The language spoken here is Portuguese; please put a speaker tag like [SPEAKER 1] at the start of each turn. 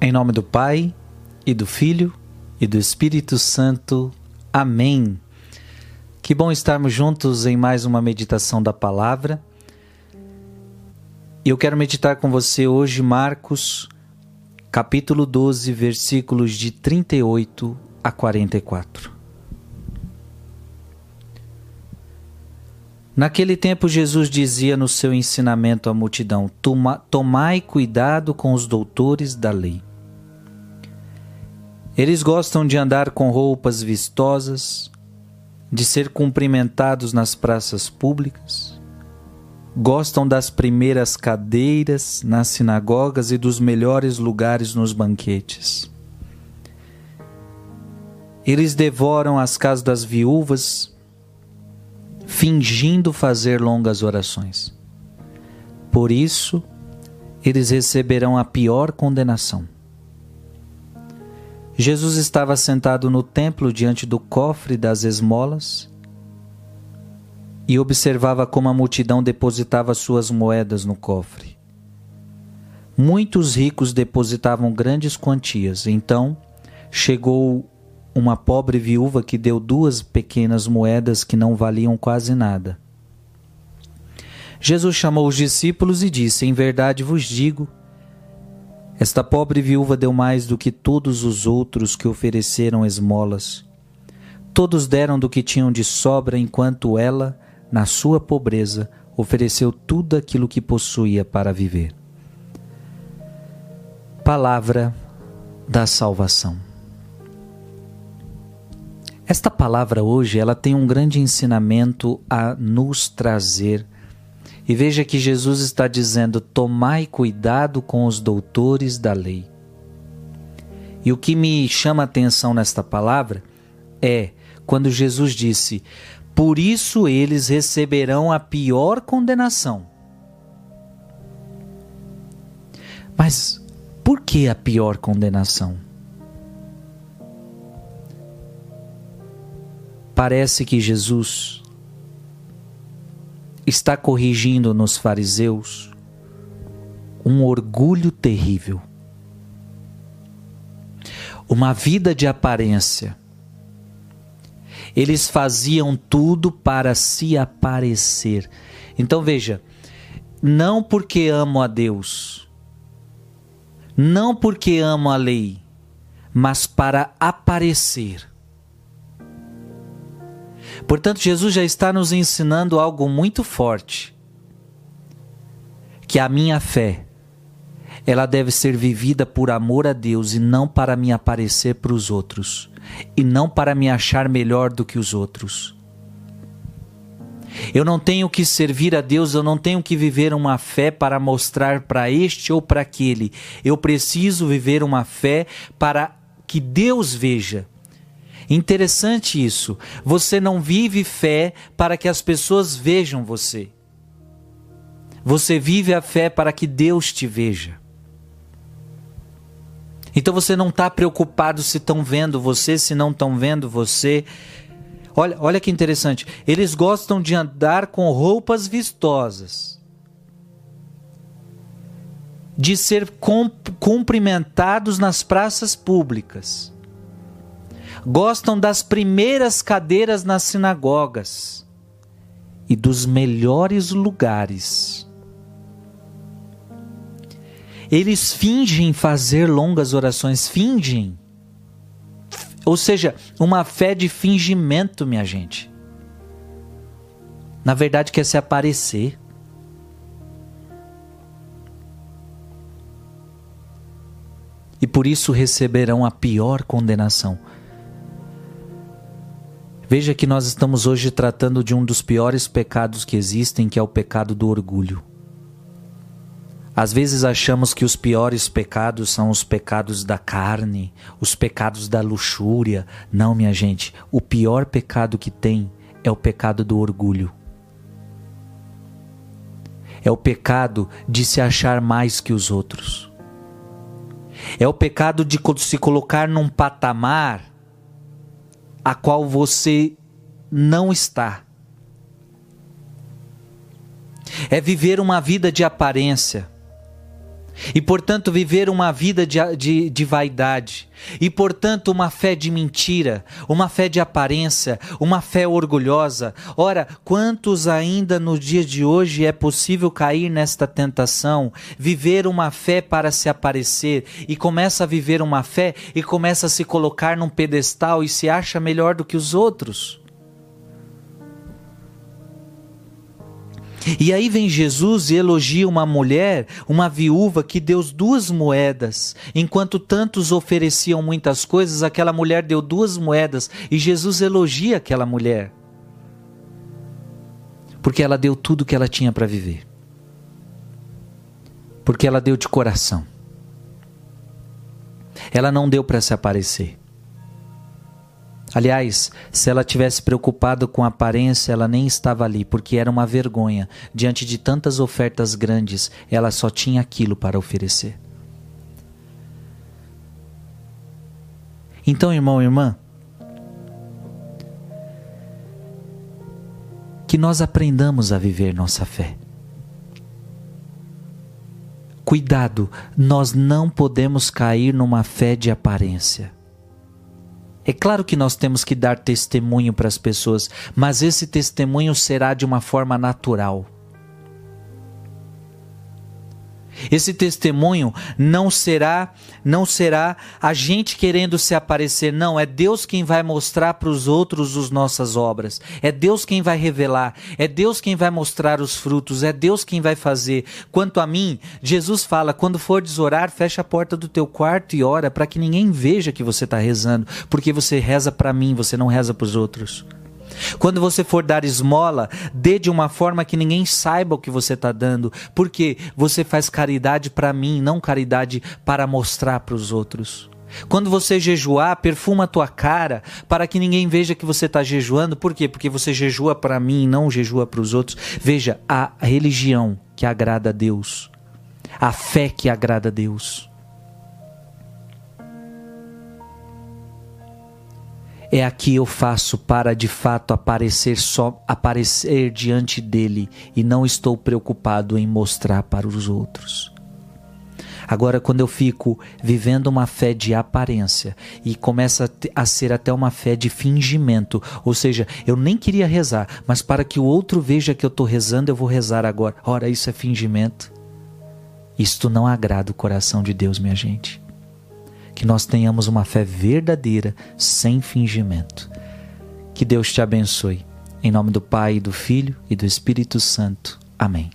[SPEAKER 1] Em nome do Pai, e do Filho, e do Espírito Santo. Amém. Que bom estarmos juntos em mais uma meditação da palavra. E eu quero meditar com você hoje Marcos, capítulo 12, versículos de 38 a 44. Naquele tempo, Jesus dizia no seu ensinamento à multidão: Tomai cuidado com os doutores da lei. Eles gostam de andar com roupas vistosas, de ser cumprimentados nas praças públicas, gostam das primeiras cadeiras nas sinagogas e dos melhores lugares nos banquetes. Eles devoram as casas das viúvas fingindo fazer longas orações. Por isso, eles receberão a pior condenação. Jesus estava sentado no templo diante do cofre das esmolas e observava como a multidão depositava suas moedas no cofre. Muitos ricos depositavam grandes quantias. Então chegou uma pobre viúva que deu duas pequenas moedas que não valiam quase nada. Jesus chamou os discípulos e disse: Em verdade vos digo, esta pobre viúva deu mais do que todos os outros que ofereceram esmolas. Todos deram do que tinham de sobra, enquanto ela, na sua pobreza, ofereceu tudo aquilo que possuía para viver. Palavra da salvação. Esta palavra hoje, ela tem um grande ensinamento a nos trazer. E veja que Jesus está dizendo: tomai cuidado com os doutores da lei. E o que me chama a atenção nesta palavra é quando Jesus disse: Por isso eles receberão a pior condenação. Mas por que a pior condenação? Parece que Jesus está corrigindo nos fariseus um orgulho terrível, uma vida de aparência. Eles faziam tudo para se aparecer. Então veja, não porque amo a Deus, não porque amo a lei, mas para aparecer. Portanto, Jesus já está nos ensinando algo muito forte. Que a minha fé, ela deve ser vivida por amor a Deus e não para me aparecer para os outros, e não para me achar melhor do que os outros. Eu não tenho que servir a Deus, eu não tenho que viver uma fé para mostrar para este ou para aquele. Eu preciso viver uma fé para que Deus veja Interessante isso. Você não vive fé para que as pessoas vejam você. Você vive a fé para que Deus te veja. Então você não está preocupado se estão vendo você, se não estão vendo você. Olha, olha que interessante. Eles gostam de andar com roupas vistosas, de ser cumprimentados nas praças públicas gostam das primeiras cadeiras nas sinagogas e dos melhores lugares. Eles fingem fazer longas orações, fingem. Ou seja, uma fé de fingimento, minha gente. Na verdade, quer se aparecer. E por isso receberão a pior condenação. Veja que nós estamos hoje tratando de um dos piores pecados que existem, que é o pecado do orgulho. Às vezes achamos que os piores pecados são os pecados da carne, os pecados da luxúria. Não, minha gente, o pior pecado que tem é o pecado do orgulho. É o pecado de se achar mais que os outros. É o pecado de se colocar num patamar a qual você não está. É viver uma vida de aparência. E, portanto, viver uma vida de, de, de, vaidade, e, portanto, uma fé de mentira, uma fé de aparência, uma fé orgulhosa. Ora, quantos ainda no dia de hoje é possível cair nesta tentação, viver uma fé para se aparecer, e começa a viver uma fé e começa a se colocar num pedestal e se acha melhor do que os outros? E aí vem Jesus e elogia uma mulher, uma viúva que deu duas moedas. Enquanto tantos ofereciam muitas coisas, aquela mulher deu duas moedas e Jesus elogia aquela mulher. Porque ela deu tudo que ela tinha para viver. Porque ela deu de coração. Ela não deu para se aparecer. Aliás, se ela tivesse preocupado com a aparência, ela nem estava ali, porque era uma vergonha. Diante de tantas ofertas grandes, ela só tinha aquilo para oferecer. Então, irmão e irmã, que nós aprendamos a viver nossa fé. Cuidado, nós não podemos cair numa fé de aparência. É claro que nós temos que dar testemunho para as pessoas, mas esse testemunho será de uma forma natural. Esse testemunho não será, não será a gente querendo se aparecer, não, é Deus quem vai mostrar para os outros as nossas obras. É Deus quem vai revelar, é Deus quem vai mostrar os frutos, é Deus quem vai fazer. Quanto a mim, Jesus fala: quando fores orar, fecha a porta do teu quarto e ora para que ninguém veja que você está rezando, porque você reza para mim, você não reza para os outros. Quando você for dar esmola, dê de uma forma que ninguém saiba o que você está dando, porque você faz caridade para mim, não caridade para mostrar para os outros. Quando você jejuar, perfuma a tua cara para que ninguém veja que você está jejuando. Por quê? Porque você jejua para mim, não jejua para os outros. Veja, a religião que agrada a Deus, a fé que agrada a Deus é a que eu faço para de fato aparecer só aparecer diante dele e não estou preocupado em mostrar para os outros. Agora, quando eu fico vivendo uma fé de aparência e começa a ser até uma fé de fingimento, ou seja, eu nem queria rezar, mas para que o outro veja que eu estou rezando, eu vou rezar agora. Ora, isso é fingimento. Isto não agrada o coração de Deus, minha gente que nós tenhamos uma fé verdadeira, sem fingimento. Que Deus te abençoe. Em nome do Pai, do Filho e do Espírito Santo. Amém.